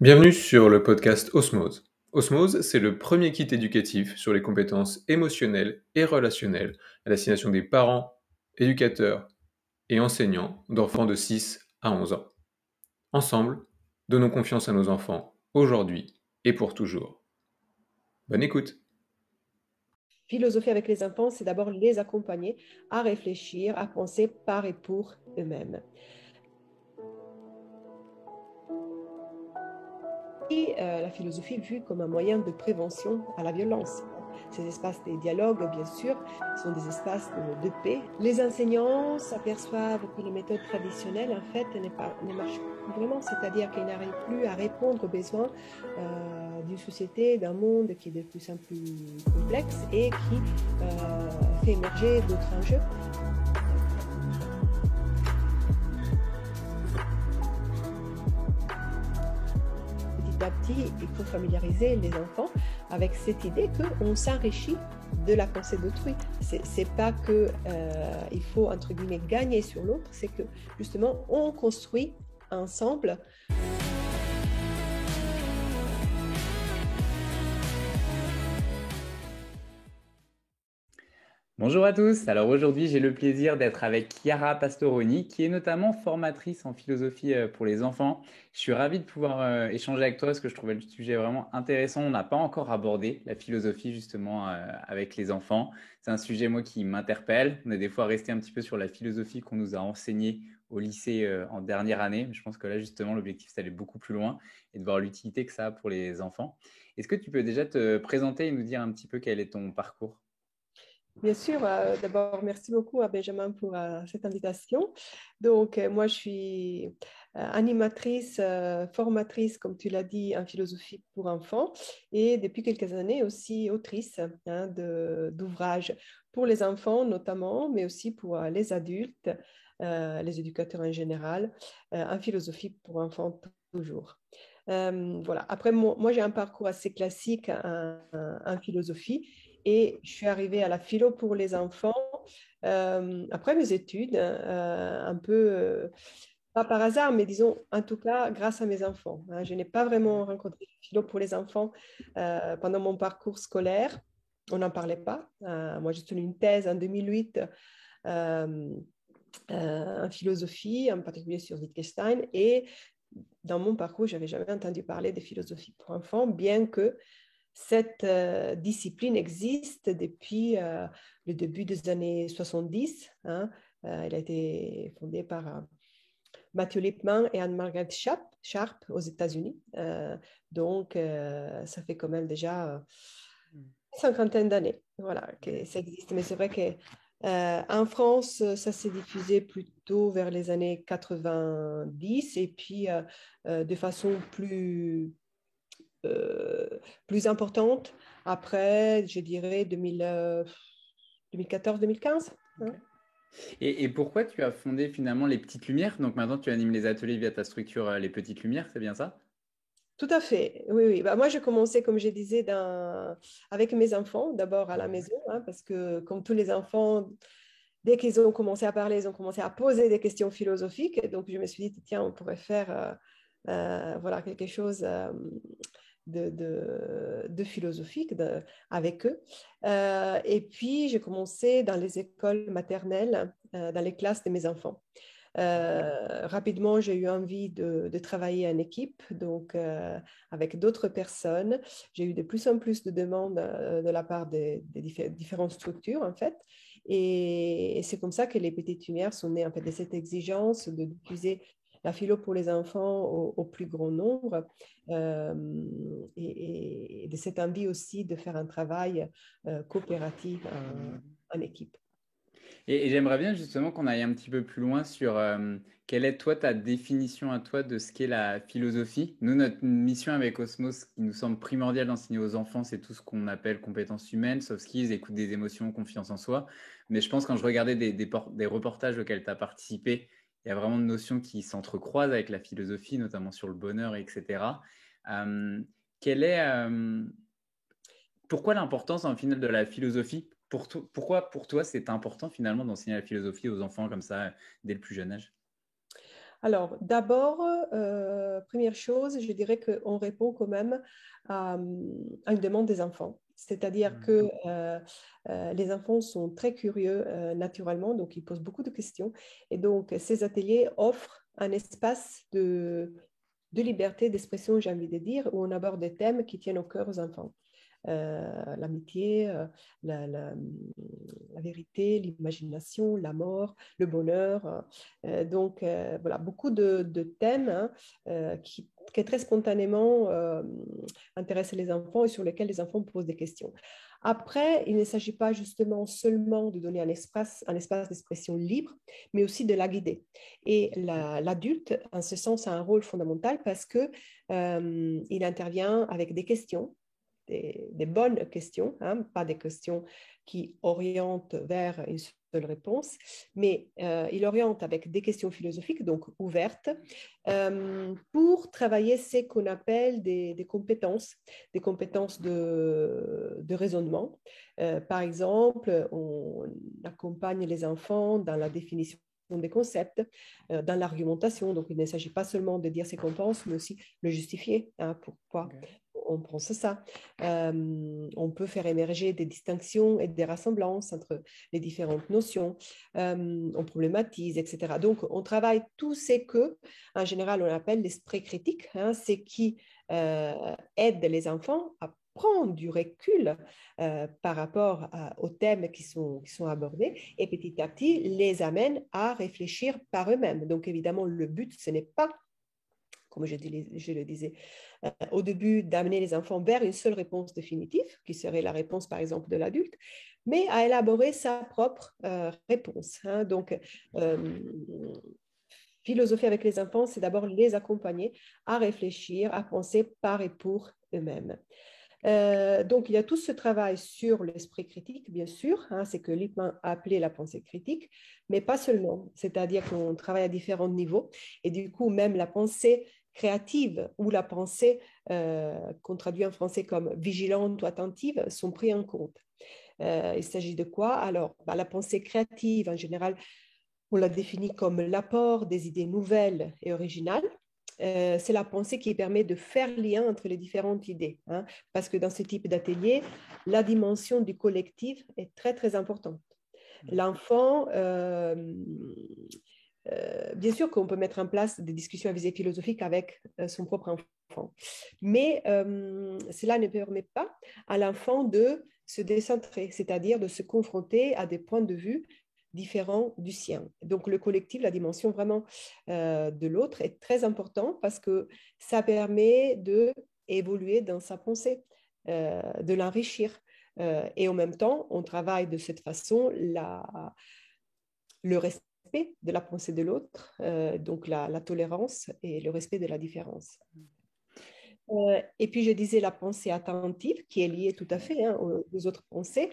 Bienvenue sur le podcast Osmose. Osmose, c'est le premier kit éducatif sur les compétences émotionnelles et relationnelles à destination des parents, éducateurs et enseignants d'enfants de 6 à 11 ans. Ensemble, donnons confiance à nos enfants aujourd'hui et pour toujours. Bonne écoute. Philosophie avec les enfants, c'est d'abord les accompagner à réfléchir, à penser par et pour eux-mêmes. Et euh, la philosophie vue comme un moyen de prévention à la violence. Ces espaces de dialogue, bien sûr, sont des espaces de, paix. Les enseignants s'aperçoivent que les méthodes traditionnelles, en fait, ne marchent plus vraiment, c'est-à-dire qu'ils n'arrivent plus à répondre aux besoins euh, d'une société, d'un monde qui est de plus en plus complexe et qui euh, fait émerger d'autres enjeux. Il faut familiariser les enfants avec cette idée qu'on s'enrichit de la pensée d'autrui. C'est pas que euh, il faut entre guillemets gagner sur l'autre, c'est que justement on construit ensemble Bonjour à tous. Alors aujourd'hui, j'ai le plaisir d'être avec Chiara Pastoroni, qui est notamment formatrice en philosophie euh, pour les enfants. Je suis ravi de pouvoir euh, échanger avec toi parce que je trouvais le sujet vraiment intéressant. On n'a pas encore abordé la philosophie justement euh, avec les enfants. C'est un sujet moi qui m'interpelle. On est des fois resté un petit peu sur la philosophie qu'on nous a enseignée au lycée en dernière année. Je pense que là justement l'objectif c'est d'aller beaucoup plus loin et de voir l'utilité que ça a pour les enfants. Est-ce que tu peux déjà te présenter et nous dire un petit peu quel est ton parcours? Bien sûr, euh, d'abord, merci beaucoup à Benjamin pour euh, cette invitation. Donc, euh, moi, je suis animatrice, formatrice, comme tu l'as dit, en philosophie pour enfants et depuis quelques années aussi autrice hein, d'ouvrages pour les enfants notamment, mais aussi pour les adultes, les éducateurs en général, en philosophie pour enfants toujours. voilà. Après, moi, j'ai un parcours assez classique en philosophie et je suis arrivée à la philo pour les enfants euh, après mes études, euh, un peu, euh, pas par hasard, mais disons, en tout cas, grâce à mes enfants. Hein. Je n'ai pas vraiment rencontré la philo pour les enfants pendant mon parcours scolaire. On n'en parlait pas. moi, j'ai tenu une thèse en 2008 en philosophie, en particulier sur Wittgenstein. Et dans mon parcours, je n'avais jamais entendu parler de philosophie pour enfants, bien que cette euh, discipline existe depuis euh, le début des années 70. Hein. Euh, elle a été fondée par Matthew Lipman et Anne-Margaret Sharp, Sharp, aux États-Unis. donc, ça fait quand même déjà une cinquantaine d'années voilà, que ça existe. Mais c'est vrai qu'en France, ça s'est diffusé plutôt vers les années 90 et puis de façon plus plus importante après, je dirais, 2014-2015. Euh, hein. Et, pourquoi tu as fondé finalement les Petites Lumières? Donc maintenant, tu animes les ateliers via ta structure euh, Les Petites Lumières, c'est bien ça? Tout à fait, oui, oui. Bah, moi, j'ai commencé, comme je disais, avec mes enfants, d'abord à la maison, hein, parce que comme tous les enfants, dès qu'ils ont commencé à parler, ils ont commencé à poser des questions philosophiques. Donc, je me suis dit, tiens, on pourrait faire voilà, quelque chose de, philosophique avec eux. Euh, et puis, j'ai commencé dans les écoles maternelles, euh, dans les classes de mes enfants. Euh, rapidement, j'ai eu envie de, travailler en équipe, donc avec d'autres personnes. J'ai eu de plus en plus de demandes de la part des, différentes structures, en fait. Et, c'est comme ça que les petites lumières sont nées, en fait, de cette exigence de diffuser la philo pour les enfants au, plus grand nombre euh, et, de cette envie aussi de faire un travail euh, coopératif en, équipe. Et, j'aimerais bien justement qu'on aille un petit peu plus loin sur euh, quelle est toi ta définition à toi de ce qu'est la philosophie. Nous, notre mission avec Osmos, qui nous semble primordial d'enseigner aux enfants, c'est tout ce qu'on appelle compétences humaines, soft skills, écoute des émotions, confiance en soi. Mais je pense quand je regardais des, des, des reportages auxquels tu as participé, il y a vraiment de notions qui s'entrecroisent avec la philosophie, notamment sur le bonheur, etc. Quelle est, pourquoi l'importance en final de la philosophie? Pour Pourquoi pour toi c'est important finalement d'enseigner la philosophie aux enfants comme ça dès le plus jeune âge? Alors, d'abord, euh, première chose, je dirais qu'on répond quand même à, une demande des enfants. C'est-à-dire mmh. que euh, euh, les enfants sont très curieux naturellement, donc ils posent beaucoup de questions. Et donc, ces ateliers offrent un espace de, de liberté d'expression, j'ai envie de dire, où on aborde des thèmes qui tiennent au cœur aux enfants. Euh, l'amitié, euh, la, la, vérité, l'imagination, la mort, le bonheur. Euh, donc voilà, beaucoup de, thèmes hein, qui, très spontanément intéressent les enfants et sur lesquels les enfants posent des questions. Après, il ne s'agit pas justement seulement de donner un espace, un espace d'expression libre, mais aussi de la guider. Et l'adulte, en ce sens, a un rôle fondamental parce que il intervient avec des questions des, bonnes questions, hein, pas des questions qui orientent vers une seule réponse, mais euh, il oriente avec des questions philosophiques, donc ouvertes, euh, pour travailler ce qu'on appelle des, compétences, des compétences de, raisonnement. Euh, par exemple, on accompagne les enfants dans la définition des concepts, dans l'argumentation. Donc, il ne s'agit pas seulement de dire ce qu'on pense, mais aussi le justifier. Hein, pourquoi on pense ça. Euh, on peut faire émerger des distinctions et des rassemblances entre les différentes notions. Euh, on problématise, etc. Donc, on travaille tout ce que, en général, on appelle l'esprit critique. Hein, c'est qui euh, aide les enfants à prendre du recul par rapport aux thèmes qui sont, qui sont abordés et petit à petit les amène à réfléchir par eux-mêmes. Donc évidemment, le but, ce n'est pas comme je, le disais euh, au début, d'amener les enfants vers une seule réponse définitive, qui serait la réponse, par exemple, de l'adulte, mais à élaborer sa propre euh, réponse. Hein. Donc, euh, philosophie avec les enfants, c'est d'abord les accompagner à réfléchir, à penser par et pour eux-mêmes. donc, il y a tout ce travail sur l'esprit critique, bien sûr, hein, c'est que Lippmann a appelé la pensée critique, mais pas seulement, c'est-à-dire qu'on travaille à différents niveaux, et du coup, même la pensée créative ou la pensée, euh, qu'on traduit en français comme vigilante ou attentive, sont pris en compte. Euh, il s'agit de quoi? Alors, bah, la pensée créative, en général, on la définit comme l'apport des idées nouvelles et originales. Euh, c'est la pensée qui permet de faire lien entre les différentes idées. Hein, parce que dans ce type d'atelier, la dimension du collectif est très, très importante. Mmh. L'enfant euh, bien sûr qu'on peut mettre en place des discussions à visée philosophique avec euh, son propre enfant, mais euh, cela ne permet pas à l'enfant de se décentrer, c'est-à-dire de se confronter à des points de vue différents du sien. Donc le collectif, la dimension vraiment de l'autre est très important parce que ça permet de évoluer dans sa pensée, de l'enrichir. et en même temps, on travaille de cette façon la, le respect de la pensée de l'autre, euh, donc la, tolérance et le respect de la différence. Euh, et puis je disais la pensée attentive qui est liée tout à fait hein, aux, autres pensées.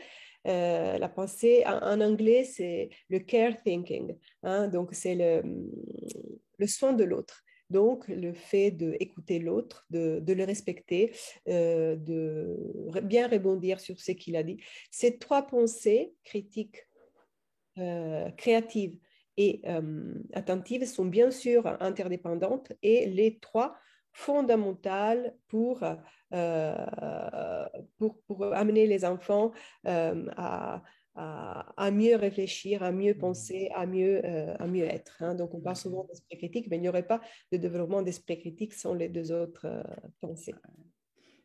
Euh, la pensée en, anglais c'est le care thinking, hein, donc c'est le, soin de l'autre. Donc, le fait d'écouter l'autre, de, le respecter, de bien rebondir sur ce qu'il a dit. Ces trois pensées critiques, créatives et euh, attentives sont bien sûr interdépendantes et les trois fondamentales pour, euh, pour, pour, amener les enfants euh, à, à, mieux réfléchir, à mieux penser, à mieux, à mieux être. Hein. Donc, on parle souvent d'esprit critique, mais il n'y aurait pas de développement d'esprit critique sans les deux autres pensées.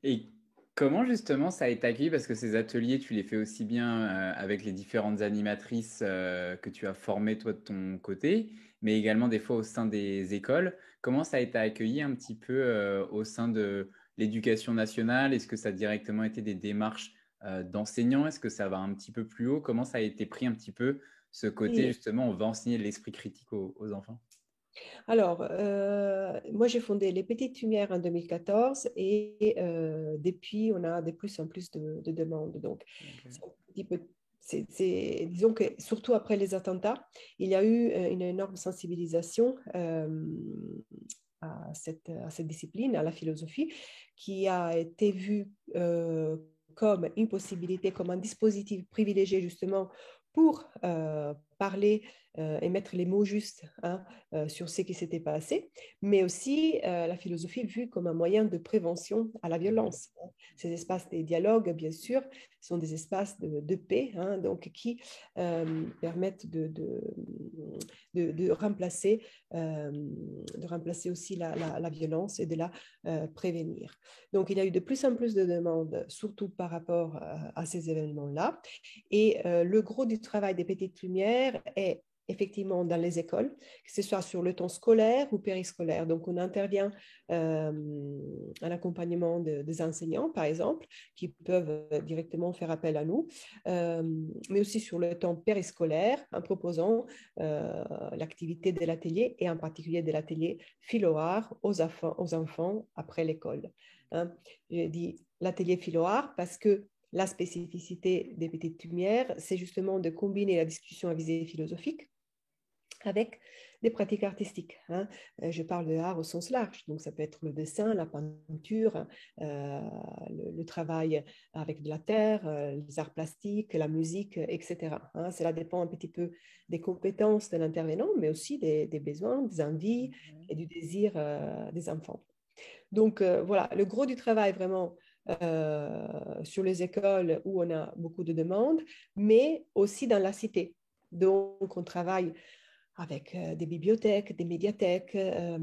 Et Comment justement ça a été accueilli? Parce que ces ateliers, tu les fais aussi bien euh, avec les différentes animatrices euh, que tu as formées toi de ton côté, mais également des fois au sein des écoles. Comment ça a été accueilli un petit peu euh, au sein de l'éducation nationale? Est-ce que ça a directement été des démarches d'enseignants? Est-ce que ça va un petit peu plus haut? Comment ça a été pris un petit peu ce côté justement, on va enseigner l'esprit critique aux enfants? Alors, euh, moi, j'ai fondé Les Petites Lumières en 2014 et euh, depuis, on a de plus en plus de, demandes. Donc, c'est disons que surtout après les attentats, il y a eu euh, une énorme sensibilisation à cette, à, cette, discipline, à la philosophie, qui a été vue comme une possibilité, comme un dispositif privilégié justement pour parler et mettre les mots justes hein, sur ce qui s'était passé, mais aussi la philosophie vue comme un moyen de prévention à la violence. Hein. Ces espaces de dialogue, bien sûr, sont des espaces de, paix, hein, donc qui permettent de, de, de remplacer, de remplacer aussi la, la, violence et de la prévenir. Donc, il y a eu de plus en plus de demandes, surtout par rapport à ces événements-là. Et le gros du travail des petites lumières est effectivement dans les écoles, que ce soit sur le temps scolaire ou périscolaire. Donc, on intervient euh, à l'accompagnement des enseignants, par exemple, qui peuvent directement faire appel à nous, euh, mais aussi sur le temps périscolaire, en proposant euh, l'activité de l'atelier et en particulier de l'atelier philo-art aux, aux, enfants après l'école. Hein. J'ai dit l'atelier philo-art parce que la spécificité des petites lumières, c'est justement de combiner la discussion à visée philosophique avec des pratiques artistiques. Hein. Euh, je parle de art au sens large, donc ça peut être le dessin, la peinture, euh, le, travail avec de la terre, euh, les arts plastiques, la musique, etc. Hein. Cela dépend un petit peu des compétences de l'intervenant, mais aussi des, besoins, des envies et du désir des enfants. Donc voilà, le gros du travail vraiment sur les écoles où on a beaucoup de demandes, mais aussi dans la cité. Donc on travaille avec euh, des bibliothèques, des médiathèques, euh,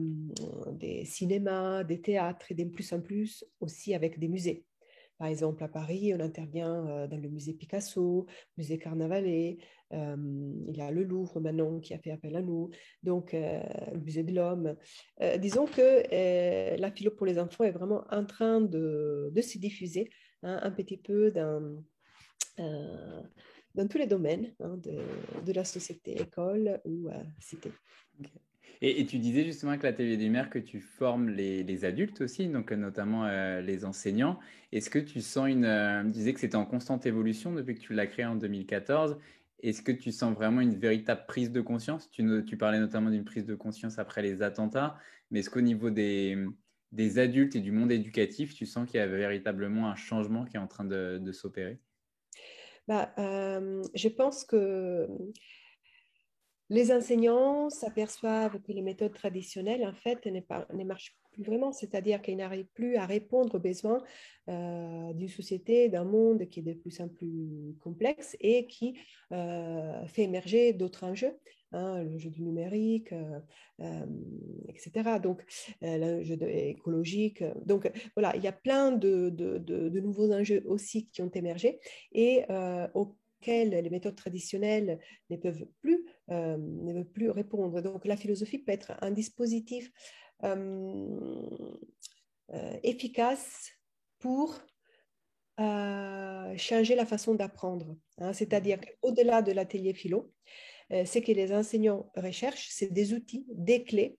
des cinémas, des théâtres et de plus en plus aussi avec des musées. Par exemple, à Paris, on intervient euh, dans le musée Picasso, musée Carnavalet, il y a le Louvre maintenant qui a fait appel à nous, donc le musée de l'homme. disons que la philo pour les enfants est vraiment en train de, se diffuser hein, un petit peu dans tous les domaines hein, de, la société, école ou euh, cité. Et, tu disais justement avec l'atelier des mères que tu formes les, adultes aussi, donc notamment euh, les enseignants. Est-ce que tu sens une... Euh, tu disais que c'était en constante évolution depuis que tu l'as créé en 2014. Est-ce que tu sens vraiment une véritable prise de conscience? Tu, parlais notamment d'une prise de conscience après les attentats, mais est-ce qu'au niveau des, adultes et du monde éducatif, tu sens qu'il y a véritablement un changement qui est en train de, s'opérer? Bah, euh, Je pense que les enseignants s'aperçoivent que les méthodes traditionnelles, en fait, ne marchent plus vraiment, c'est-à-dire qu'ils n'arrivent plus à répondre aux besoins euh, d'une société, d'un monde qui est de plus en plus complexe et qui euh, fait émerger d'autres enjeux. Hein, le jeu du numérique, euh, etc. Donc, le jeu écologique. Donc, voilà, il y a plein de, de, nouveaux enjeux aussi qui ont émergé et auxquels les méthodes traditionnelles ne peuvent plus, ne peuvent plus répondre. Donc, la philosophie peut être un dispositif efficace pour changer la façon d'apprendre. Hein. C'est-à-dire qu'au-delà de l'atelier philo, euh, ce que les enseignants recherchent, c'est des outils, des clés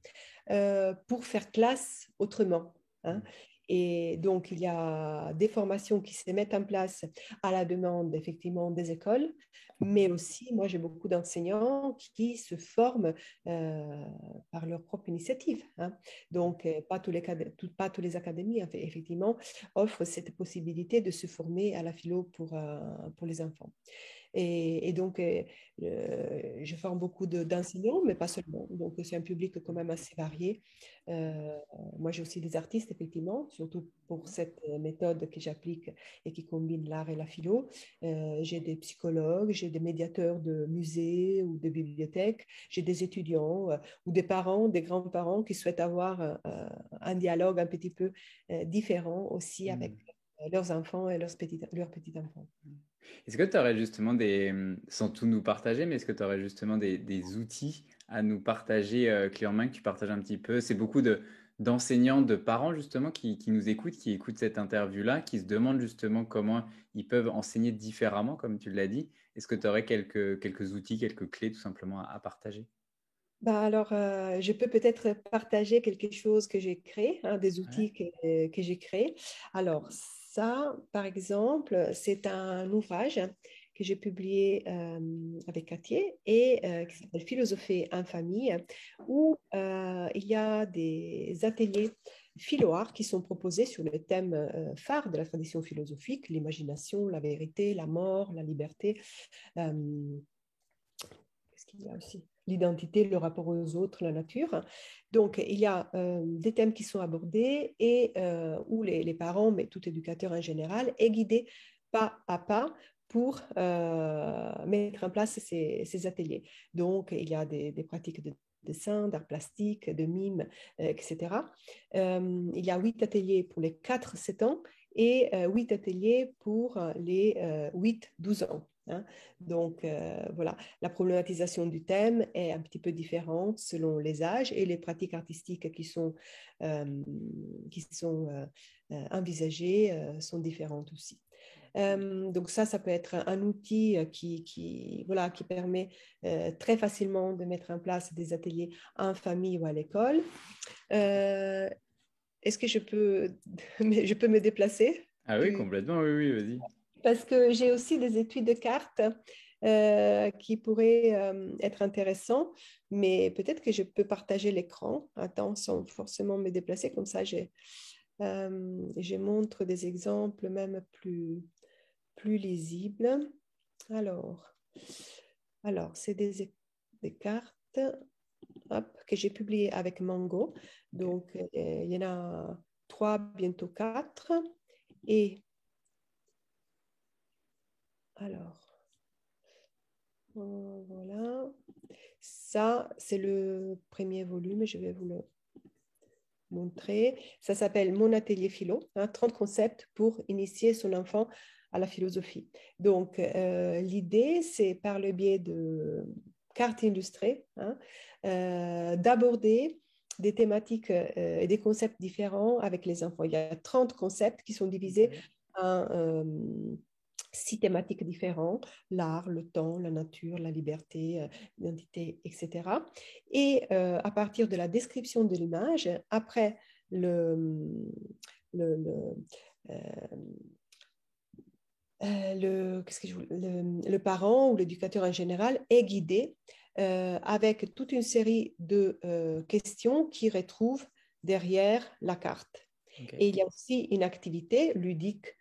euh, pour faire classe autrement. Hein. Et donc, il y a des formations qui se mettent en place à la demande, effectivement, des écoles, mais aussi, moi, j'ai beaucoup d'enseignants qui se forment euh, par leur propre initiative. Hein. Donc, les, pas tous les académies, effectivement, offrent cette possibilité de se former à la philo pour, pour les enfants. Et, donc, euh, je forme beaucoup d'enseignants, mais pas seulement. Donc, c'est un public quand même assez varié. Euh, moi, j'ai aussi des artistes, effectivement, surtout pour cette méthode que j'applique et qui combine l'art et la philo. Euh, j'ai des psychologues, j'ai des médiateurs de musées ou de bibliothèques, j'ai des étudiants ou des parents, des grands-parents qui souhaitent avoir un dialogue un petit peu différent aussi avec mmh. leurs enfants et leurs petits-enfants. Mmh. Est-ce que tu aurais justement des, sans tout nous partager, mais est-ce que tu aurais justement des, outils à nous partager euh, clé en main que tu partages un petit peu? C'est beaucoup de, d'enseignants, de parents justement qui, nous écoutent, qui écoutent cette interview-là, qui se demandent justement comment ils peuvent enseigner différemment, comme tu l'as dit. Est-ce que tu aurais quelques, quelques outils, quelques clés tout simplement à, partager? Bah alors, euh, je peux peut-être partager quelque chose que j'ai créé, hein, des outils que, que j'ai créés. Alors, par exemple, c'est un ouvrage que j'ai publié euh, avec Cathier et euh, qui s'appelle Philosopher en famille, où euh, il y a des ateliers philo-art qui sont proposés sur le thème phare de la tradition philosophique, l'imagination, la vérité, la mort, la liberté. Qu'est-ce qu'il y a aussi? L'identité, le rapport aux autres, la nature. Donc, il y a des thèmes qui sont abordés et où les, parents, mais tout éducateur en général, est guidé pas à pas pour mettre en place ces, ateliers. Donc, il y a des, des pratiques de dessin, d'art plastique, de mime, etc. il y a huit ateliers pour les 4-7 ans et huit ateliers pour les 8-12 ans. Hein. Donc voilà, la problématisation du thème est un petit peu différente selon les âges et les pratiques artistiques qui sont, qui sont envisagées sont différentes aussi donc ça, ça peut être un outil qui, qui, voilà, qui permet très facilement de mettre en place des ateliers en famille ou à l'école. Est-ce que je peux, je peux me déplacer? Ah oui, complètement, oui, oui, vas-y. Parce que j'ai aussi des études de cartes qui pourraient être intéressants, mais peut-être que je peux partager l'écran, attends, sans forcément me déplacer, comme ça j'ai... je montre des exemples même plus, plus lisible. Alors, alors c'est des, des, cartes que j'ai publiées avec Mango. Donc, euh, il y en a trois, bientôt quatre. Et alors, euh, voilà. Ça, c'est le premier volume. Je vais vous le montrer. Ça s'appelle Mon atelier philo, 30 hein, concepts pour initier son enfant à la philosophie. Donc, euh, l'idée, c'est par le biais de cartes illustrées, hein, euh, d'aborder des thématiques euh, et des concepts différents avec les enfants. Il y a 30 concepts qui sont divisés en six thématiques différentes, l'art, le temps, la nature, la liberté, l'identité, etc. Et à partir de la description de l'image, après le, le, le euh, le, que je, le, le, parent ou l'éducateur en général est guidé euh, avec toute une série de euh, questions qu'il retrouve derrière la carte. Et il y a aussi une activité ludique,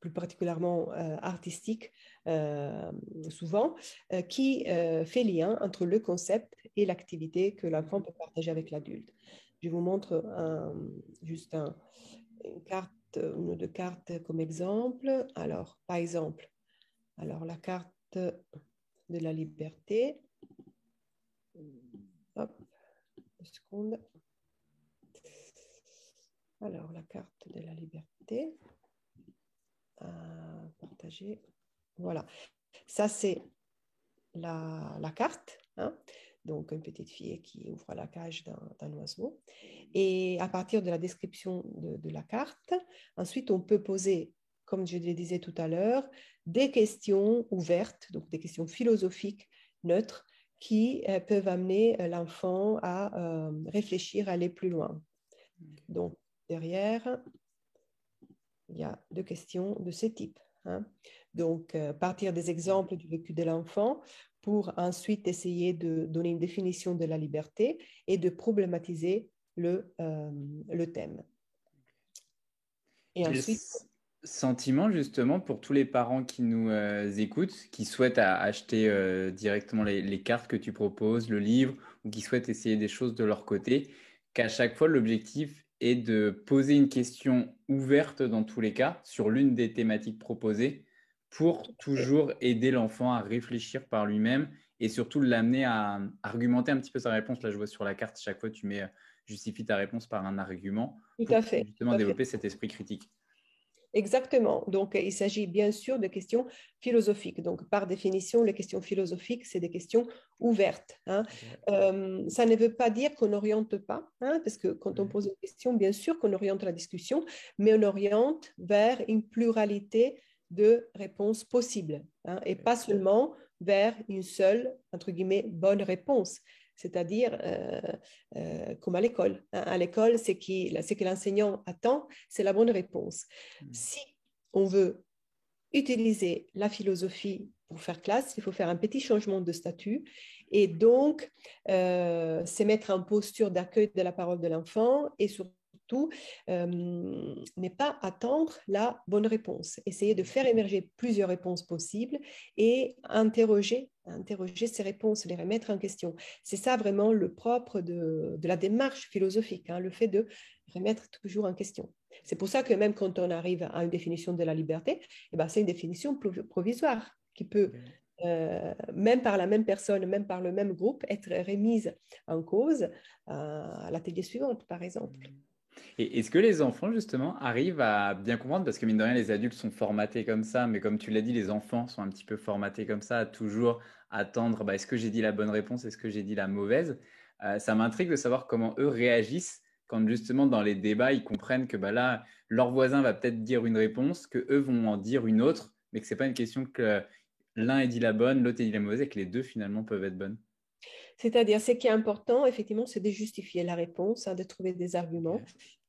plus particulièrement artistique, souvent, qui fait lien entre le concept et l'activité que l'enfant peut partager avec l'adulte. Je vous montre juste un, une carte une ou deux cartes comme exemple. Alors, par exemple, alors la carte de la liberté. Hop, une seconde. Alors, la carte de la liberté. À partager. Voilà. Ça, c'est la, la, carte. Hein donc une petite fille qui ouvre la cage d'un oiseau. Et à partir de la description de, la carte, ensuite on peut poser, comme je le disais tout à l'heure, des questions ouvertes, donc des questions philosophiques neutres, qui euh, peuvent amener euh, l'enfant à euh, réfléchir, à aller plus loin. Donc derrière, il y a deux questions de ce type. Hein. Donc, partir des exemples du vécu de l'enfant pour ensuite essayer de donner une définition de la liberté et de problématiser le, euh, le thème. Et ensuite... Sentiment justement pour tous les parents qui nous euh, écoutent, qui souhaitent acheter euh, directement les, les, cartes que tu proposes, le livre, ou qui souhaitent essayer des choses de leur côté, qu'à chaque fois l'objectif est de poser une question ouverte dans tous les cas sur l'une des thématiques proposées pour toujours aider l'enfant à réfléchir par lui-même et surtout l'amener à argumenter un petit peu sa réponse. Là, je vois sur la carte, chaque fois, tu mets euh, justifie ta réponse par un argument. Tout pour à fait. Justement, développer cet esprit critique. Exactement. Donc, il s'agit bien sûr de questions philosophiques. Donc, par définition, les questions philosophiques, c'est des questions ouvertes. Hein. Euh, ça ne veut pas dire qu'on n'oriente pas, hein, parce que quand on pose une question, bien sûr qu'on oriente la discussion, mais on oriente vers une pluralité de réponses possibles hein, et pas seulement vers une seule, entre guillemets, bonne réponse. C'est-à-dire, euh, euh, comme à l'école. Hein. À l'école, ce que l'enseignant attend, c'est la bonne réponse. Hmm. Si on veut utiliser la philosophie pour faire classe, il faut faire un petit changement de statut et donc euh, se mettre en posture d'accueil de la parole de l'enfant et surtout surtout n'est pas attendre la bonne réponse. Essayer de faire émerger plusieurs réponses possibles et interroger, interroger ces réponses, les remettre en question. C'est ça vraiment le propre de, de la démarche philosophique, hein, le fait de remettre toujours en question. C'est pour ça que même quand on arrive à une définition de la liberté, eh ben, c'est une définition provisoire qui peut, euh, même par la même personne, même par le même groupe, être remise en cause euh, à l'atelier suivante, par exemple. Et est-ce que les enfants, justement, arrivent à bien comprendre? Parce que, mine de rien, les adultes sont formatés comme ça, mais comme tu l'as dit, les enfants sont un petit peu formatés comme ça, à toujours attendre bah, est-ce que j'ai dit la bonne réponse, est-ce que j'ai dit la mauvaise? Euh, Ça m'intrigue de savoir comment eux réagissent quand justement dans les débats, ils comprennent que bah, là, leur voisin va peut-être dire une réponse, que eux vont en dire une autre, mais que ce n'est pas une question que l'un ait dit la bonne, l'autre ait dit la mauvaise, et que les deux finalement peuvent être bonnes. C'est-à-dire, ce qui est important, effectivement, c'est de justifier la réponse, hein, de trouver des arguments.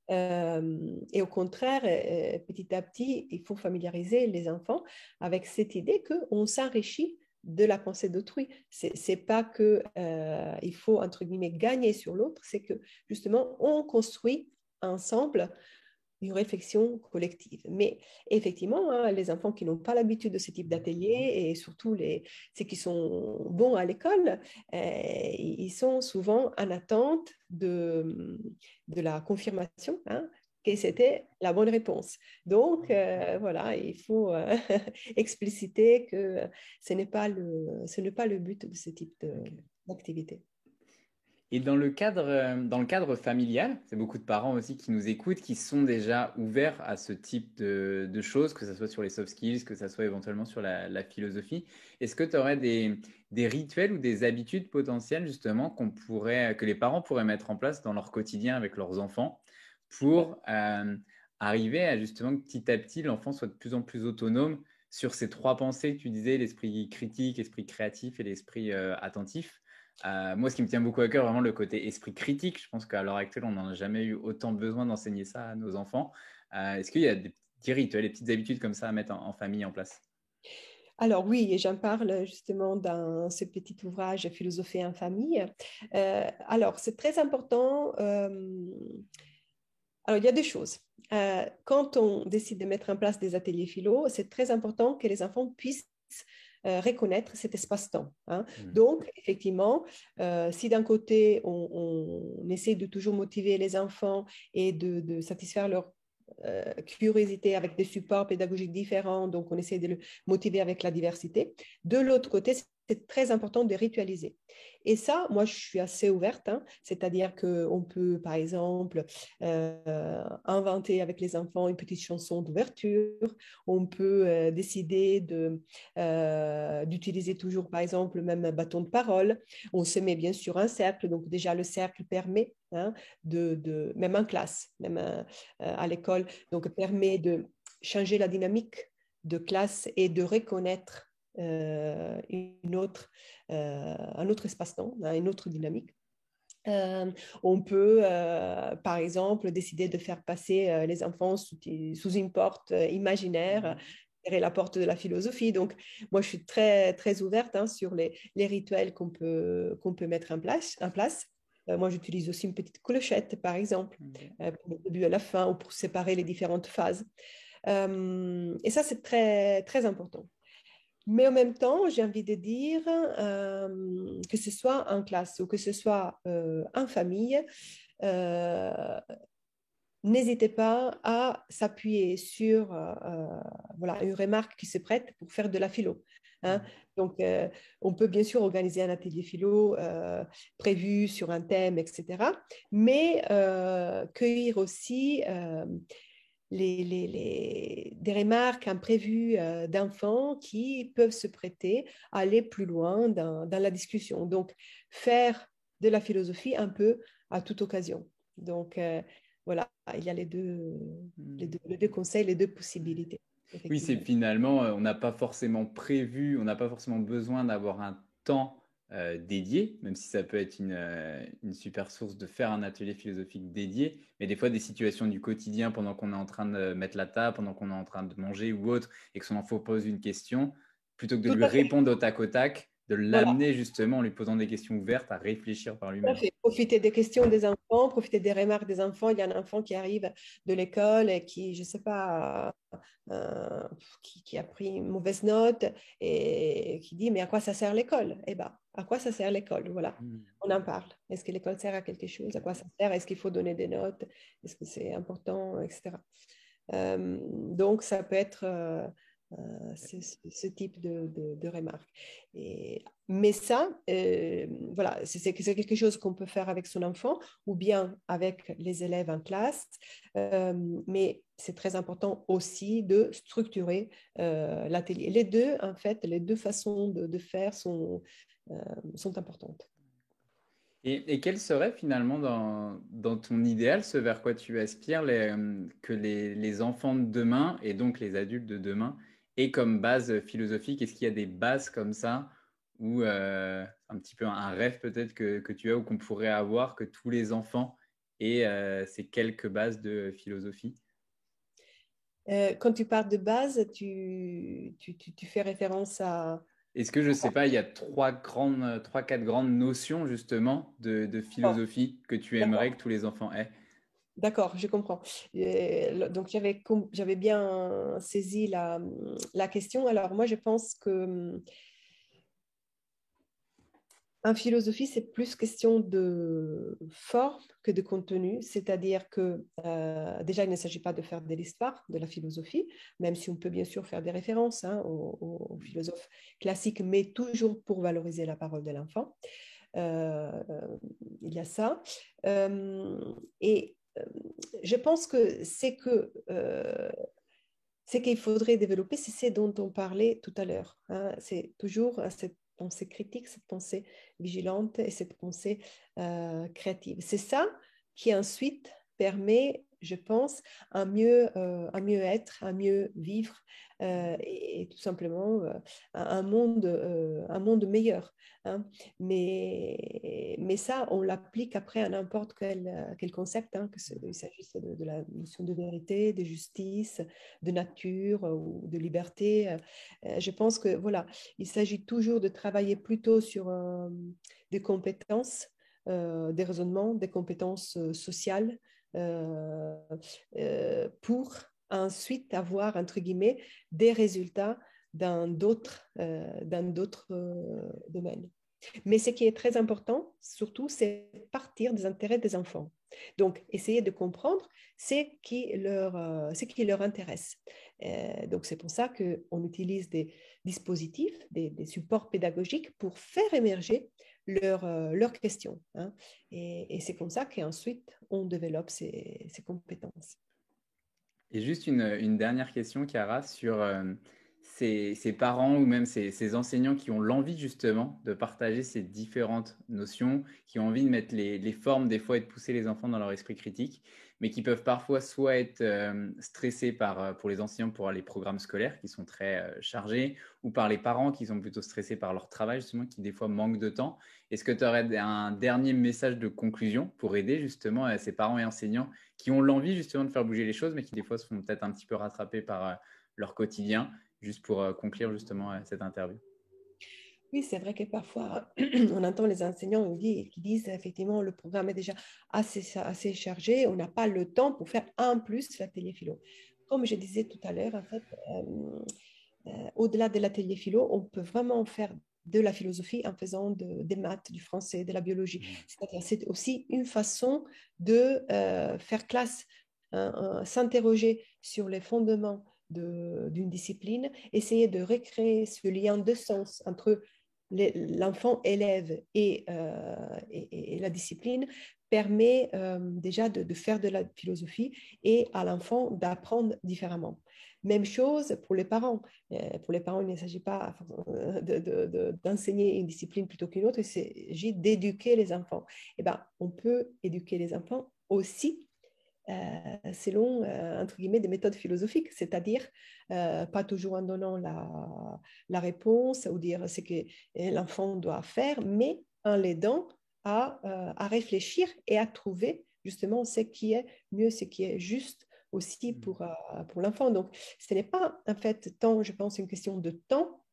Euh, et au contraire, euh, petit à petit, il faut familiariser les enfants avec cette idée qu'on s'enrichit de la pensée d'autrui. C'est, n'est pas que euh, il faut entre guillemets gagner sur l'autre, c'est que justement on construit ensemble une réflexion collective. Mais effectivement, hein, les enfants qui n'ont pas l'habitude de ce type d'atelier et surtout les, ceux qui sont bons à l'école, euh, ils sont souvent en attente de, de la confirmation. Hein, que c'était la bonne réponse. Donc, euh, voilà, il faut euh, expliciter que ce n'est pas, le, ce n'est pas le but de ce type d'activité. Et dans le cadre, euh, dans le cadre familial, c'est beaucoup de parents aussi qui nous écoutent, qui sont déjà ouverts à ce type de, choses, que ce soit sur les soft skills, que ce soit éventuellement sur la, philosophie. Est-ce que tu aurais des, des, rituels ou des habitudes potentielles justement qu'on pourrait, que les parents pourraient mettre en place dans leur quotidien avec leurs enfants pour euh, arriver à justement que petit à petit l'enfant soit de plus en plus autonome sur ces trois pensées? Que tu disais, l'esprit critique, l'esprit créatif et l'esprit euh, attentif. Euh, moi, ce qui me tient beaucoup à cœur, vraiment le côté esprit critique. Je pense qu'à l'heure actuelle, on n'en a jamais eu autant besoin d'enseigner ça à nos enfants. Est-ce qu'il y a des petits rituels, des petites habitudes comme ça à mettre en, famille en place? Alors oui, et j'en parle justement dans ce petit ouvrage Philosopher en famille. alors c'est très important alors, il y a deux choses. Euh, quand on décide de mettre en place des ateliers philo, c'est très important que les enfants puissent euh, reconnaître cet espace-temps. Hein. Mmh. Donc, effectivement, euh, si d'un côté, on, essaie de toujours motiver les enfants et de, satisfaire leur curiosité avec des supports pédagogiques différents, donc on essaie de le motiver avec la diversité. De l'autre côté, c'est très important de ritualiser. Et ça, moi, je suis assez ouverte, hein. c'est-à-dire qu'on peut, par exemple, euh, inventer avec les enfants une petite chanson d'ouverture, on peut euh, décider de, euh, d'utiliser toujours, par exemple, le même bâton de parole, on se met bien sûr un cercle, donc déjà le cercle permet, hein, de, de, même en classe, même à l'école, donc permet de changer la dynamique de classe et de reconnaître euh, une autre, euh, un autre espace-temps, hein, une autre dynamique. Euh, on peut, par exemple, décider de faire passer les enfants sous, sous, une porte imaginaire derrière la porte de la philosophie. Donc, moi, je suis très, très ouverte hein, sur les, les rituels qu'on peut, qu'on peut mettre en place. En place. moi, j'utilise aussi une petite clochette, par exemple, pour le début à la fin ou pour séparer les différentes phases. et ça, c'est très, très important. Mais en même temps, j'ai envie de dire euh, que ce soit en classe ou que ce soit euh, en famille, euh, n'hésitez pas à s'appuyer sur voilà, une remarque qui se prête pour faire de la philo. Hein. Donc, on peut bien sûr organiser un atelier philo prévu sur un thème, etc. Mais cueillir aussi les, des remarques imprévues euh, d'enfants qui peuvent se prêter à aller plus loin dans, la discussion. Donc, faire de la philosophie un peu à toute occasion. Donc, euh, voilà, il y a les deux, les deux, conseils, les deux possibilités. Oui, c'est finalement, euh, on n'a pas forcément prévu, on n'a pas forcément besoin d'avoir un temps euh, dédié, même si ça peut être une, euh, une, super source de faire un atelier philosophique dédié, mais des fois des situations du quotidien pendant qu'on est en train de mettre la table, pendant qu'on est en train de manger ou autre, et que son enfant pose une question, plutôt que de lui répondre au tac au tac, de l'amener justement en lui posant des questions ouvertes à réfléchir par lui-même. Profiter des questions des enfants, profiter des remarques des enfants. Il y a un enfant qui arrive de l'école et qui, je ne sais pas, euh, qui, a pris une mauvaise note et qui dit mais à quoi ça sert l'école? Eh bien, à quoi ça sert l'école? Voilà, hmm. on en parle. Est-ce que l'école sert à quelque chose? À quoi ça sert? Est-ce qu'il faut donner des notes? Est-ce que c'est important? Etc. Euh, donc, ça peut être... Euh, euh, ce, type de, de, remarques. Et, mais ça, euh, voilà, c'est quelque chose qu'on peut faire avec son enfant ou bien avec les élèves en classe, euh, mais c'est très important aussi de structurer l'atelier. Les deux, en fait, les deux façons de, faire sont, sont importantes. Et, quel serait finalement dans, ton idéal ce vers quoi tu aspires que les, enfants de demain et donc les adultes de demain et comme base philosophique Est-ce qu'il y a des bases comme ça ou euh, un petit peu un rêve peut-être que, que, tu as ou qu'on pourrait avoir, que tous les enfants aient euh, ces quelques bases de philosophie? Euh, Quand tu parles de base, tu, tu, tu, fais référence à... Est-ce que je ne sais pas, il y a trois, grandes, trois, quatre grandes notions justement de, de philosophie que tu aimerais que tous les enfants aient? D'accord, je comprends. donc, j'avais bien saisi la, question. Alors, moi, je pense que en philosophie, c'est plus question de forme que de contenu, c'est-à-dire que euh, déjà, il ne s'agit pas de faire de l'histoire de la philosophie, même si on peut bien sûr faire des références hein, aux, philosophes classiques, mais toujours pour valoriser la parole de l'enfant. Euh, il y a ça. Euh, et euh, je pense que c'est que euh, qu'il faudrait développer, c'est ce dont on parlait tout à l'heure. Hein. C'est toujours hein, cette pensée critique, cette pensée vigilante et cette pensée euh, créative. C'est ça qui ensuite permet je pense, à mieux, euh, à mieux être, à mieux vivre euh, et, tout simplement euh, un, monde, un monde meilleur. Hein. Mais, mais ça, on l'applique après à n'importe quel, quel concept, hein, qu'il s'agisse de, de, la notion de vérité, de justice, de nature ou de liberté. je pense que voilà, il s'agit toujours de travailler plutôt sur des compétences, des raisonnements, des compétences sociales, euh, euh, pour ensuite avoir, entre guillemets, des résultats dans d'autres euh, domaines. Mais ce qui est très important, surtout, c'est partir des intérêts des enfants. Donc, essayer de comprendre ce qui leur, qui leur intéresse. donc, c'est pour ça qu'on utilise des dispositifs, des, supports pédagogiques pour faire émerger leurs leur euh, questions. Hein. Et, c'est comme ça qu'ensuite, on développe ces, compétences. Et juste une, dernière question, Chiara, sur euh, ces, parents ou même ces, enseignants qui ont l'envie justement de partager ces différentes notions, qui ont envie de mettre les, les, formes des fois et de pousser les enfants dans leur esprit critique mais qui peuvent parfois soit être euh, stressés par, euh, pour les enseignants pour les programmes scolaires qui sont très euh, chargés, ou par les parents qui sont plutôt stressés par leur travail, justement, qui des fois manquent de temps. Est-ce que tu aurais un dernier message de conclusion pour aider justement ces parents et enseignants qui ont l'envie justement de faire bouger les choses, mais qui des fois se font peut-être un petit peu rattraper par leur quotidien, juste pour conclure justement cette interview? Oui, c'est vrai que parfois, on entend les enseignants qui disent effectivement le programme est déjà assez, assez chargé, on n'a pas le temps pour faire un plus l'atelier philo. Comme je disais tout à l'heure, en fait, euh, euh, au-delà de l'atelier philo, on peut vraiment faire de la philosophie en faisant des maths, du français, de la biologie. Mmh. C'est aussi une façon de euh, faire classe, hein, s'interroger sur les fondements d'une discipline, essayer de recréer ce lien de sens entre l'enfant élève euh, et, la discipline permet euh, déjà de, faire de la philosophie et à l'enfant d'apprendre différemment. Même chose pour les parents. Euh, pour les parents, il ne s'agit pas d'enseigner une discipline plutôt qu'une autre, il s'agit d'éduquer les enfants. Eh ben, on peut éduquer les enfants aussi selon, euh, entre guillemets, des méthodes philosophiques, c'est-à-dire euh, pas toujours en donnant la, la réponse ou dire ce que l'enfant doit faire, mais en l'aidant à, à, réfléchir et à trouver justement ce qui est mieux, ce qui est juste aussi mmh. pour, pour l'enfant. Donc, ce n'est pas en fait tant, je pense, une question de temps,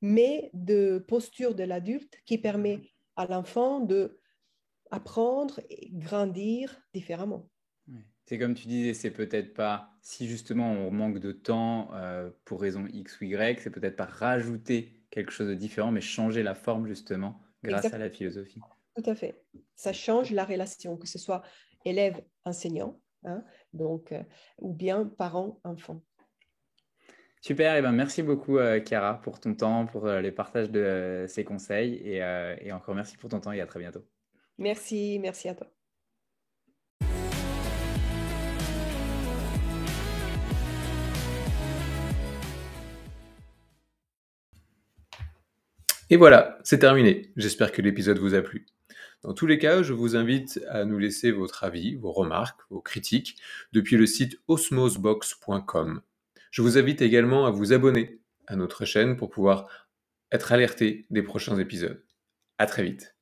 mais de posture de l'adulte qui permet à l'enfant de apprendre et grandir différemment. C'est comme tu disais, c'est peut-être pas si justement on manque de temps euh, pour raison X ou Y, c'est peut-être pas rajouter quelque chose de différent, mais changer la forme justement grâce à la philosophie. Tout à fait. Ça change la relation, que ce soit élève-enseignant, hein, donc, euh, ou bien parent-enfant. Super, et eh ben merci beaucoup euh, Chiara pour ton temps, pour les partages de ces conseils et, et encore merci pour ton temps et à très bientôt. Merci, merci à toi. Et voilà, c'est terminé. J'espère que l'épisode vous a plu. Dans tous les cas, je vous invite à nous laisser votre avis, vos remarques, vos critiques depuis le site osmosbox.com. Je vous invite également à vous abonner à notre chaîne pour pouvoir être alerté des prochains épisodes. À très vite.